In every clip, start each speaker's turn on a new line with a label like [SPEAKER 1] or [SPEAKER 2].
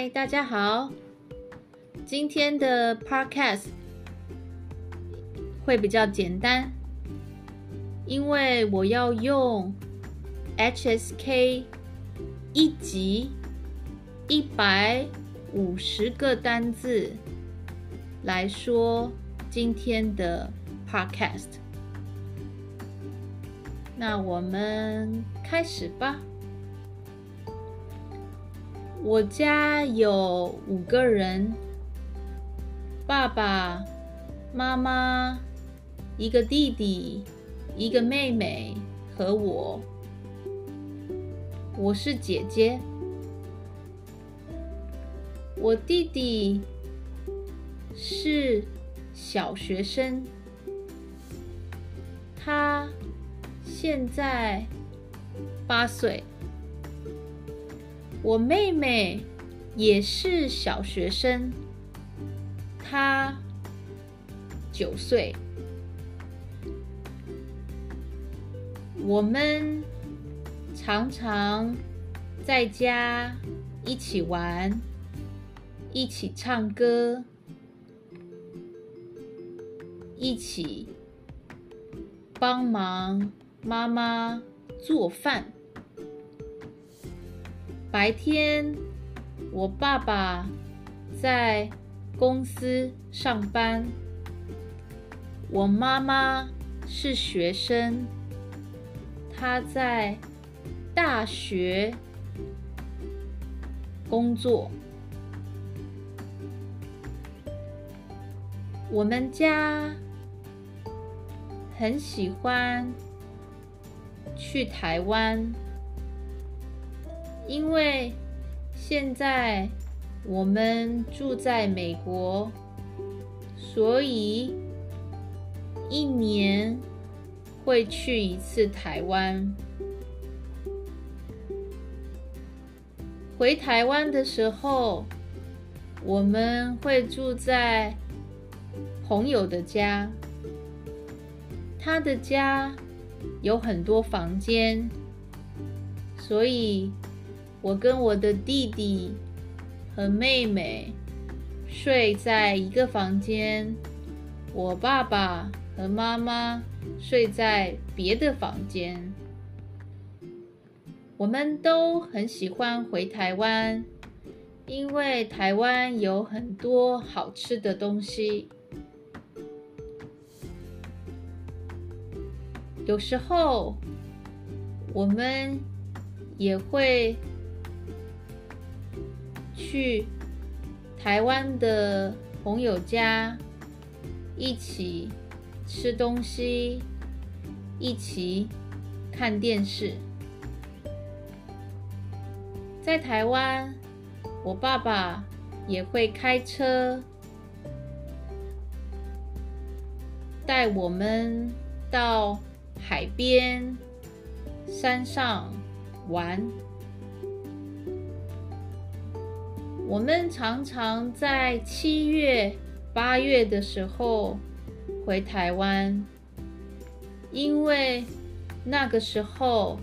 [SPEAKER 1] 嗨，大家好。今天的 podcast 会比较简单，因为我要用 HSK 一级一百五十个单字来说今天的 podcast。那我们开始吧。我家有五个人，爸爸妈妈，一个弟弟，一个妹妹和我。我是姐姐。我弟弟是小学生，他现在八岁。我妹妹也是小学生，她九岁。我们常常在家一起玩，一起唱歌，一起帮忙妈妈做饭。白天，我爸爸在公司上班，我妈妈是学生，她在大学工作。我们家很喜欢去台湾。因为现在我们住在美国，所以一年会去一次台湾。回台湾的时候，我们会住在朋友的家，他的家有很多房间，所以。我跟我的弟弟和妹妹睡在一个房间，我爸爸和妈妈睡在别的房间。我们都很喜欢回台湾，因为台湾有很多好吃的东西。有时候我们也会。去台湾的朋友家一起吃东西，一起看电视。在台湾，我爸爸也会开车带我们到海边、山上玩。我们常常在七月、八月的时候回台湾，因为那个时候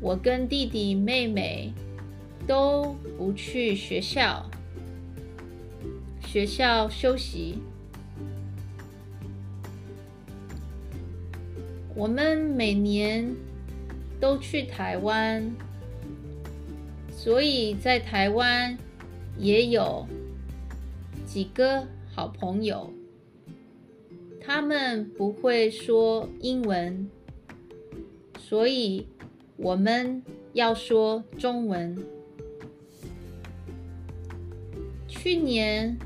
[SPEAKER 1] 我跟弟弟妹妹都不去学校，学校休息。我们每年都去台湾，所以在台湾。也有几个好朋友，他们不会说英文，所以我们要说中文。去年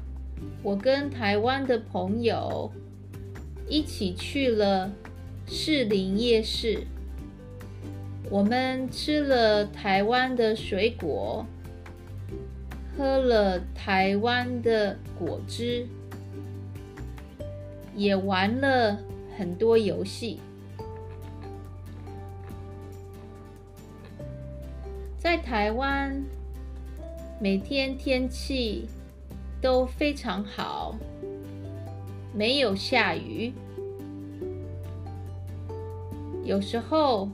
[SPEAKER 1] 我跟台湾的朋友一起去了士林夜市，我们吃了台湾的水果。喝了台湾的果汁，也玩了很多游戏。在台湾，每天天气都非常好，没有下雨，有时候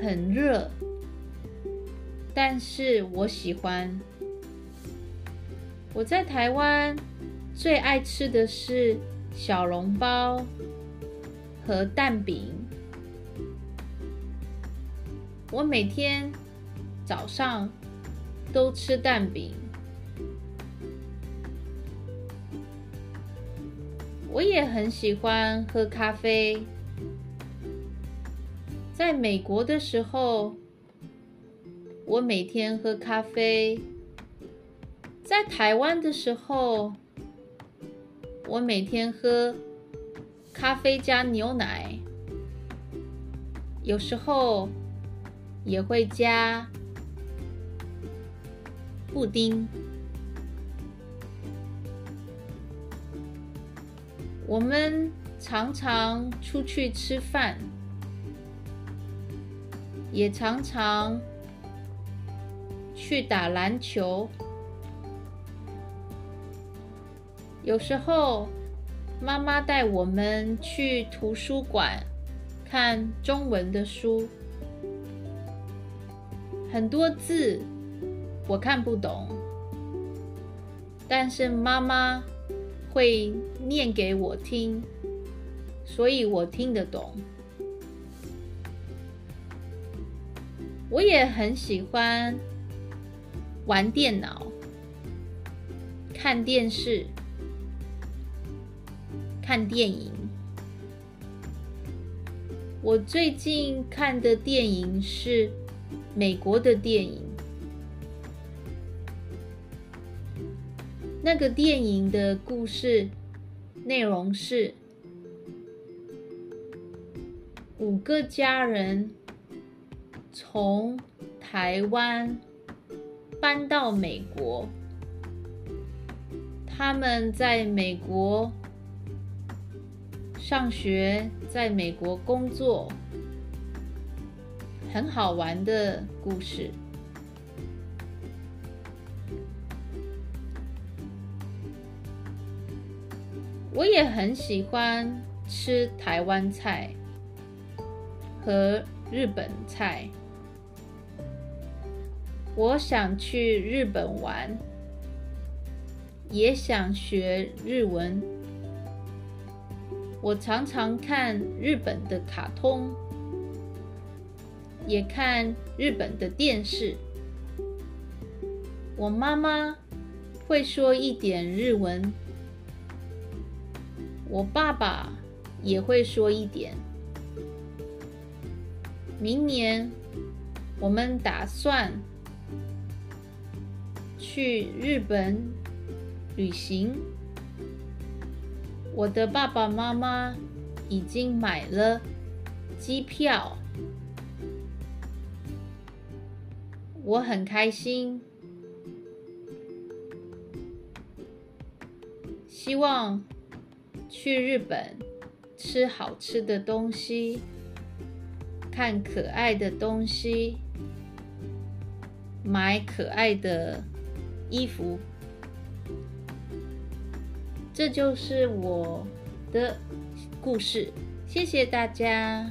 [SPEAKER 1] 很热。但是我喜欢。我在台湾最爱吃的是小笼包和蛋饼。我每天早上都吃蛋饼。我也很喜欢喝咖啡。在美国的时候，我每天喝咖啡；在台湾的时候，我每天喝咖啡加牛奶，有时候也会加布丁。我们常常出去吃饭。也常常去打篮球，有时候妈妈带我们去图书馆看中文的书，很多字我看不懂，但是妈妈会念给我听，所以我听得懂。我也很喜欢玩电脑、看电视、看电影。我最近看的电影是美国的电影。那个电影的故事内容是五个家人。从台湾搬到美国，他们在美国上学，在美国工作，很好玩的故事。我也很喜欢吃台湾菜和日本菜。我想去日本玩，也想学日文。我常常看日本的卡通，也看日本的电视。我妈妈会说一点日文，我爸爸也会说一点。明年我们打算。去日本旅行，我的爸爸妈妈已经买了机票，我很开心。希望去日本吃好吃的东西，看可爱的东西，买可爱的。衣服，这就是我的故事。谢谢大家，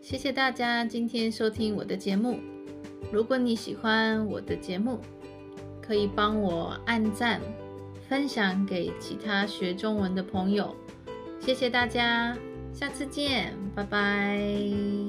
[SPEAKER 1] 谢谢大家今天收听我的节目。如果你喜欢我的节目，可以帮我按赞，分享给其他学中文的朋友。谢谢大家，下次见，拜拜。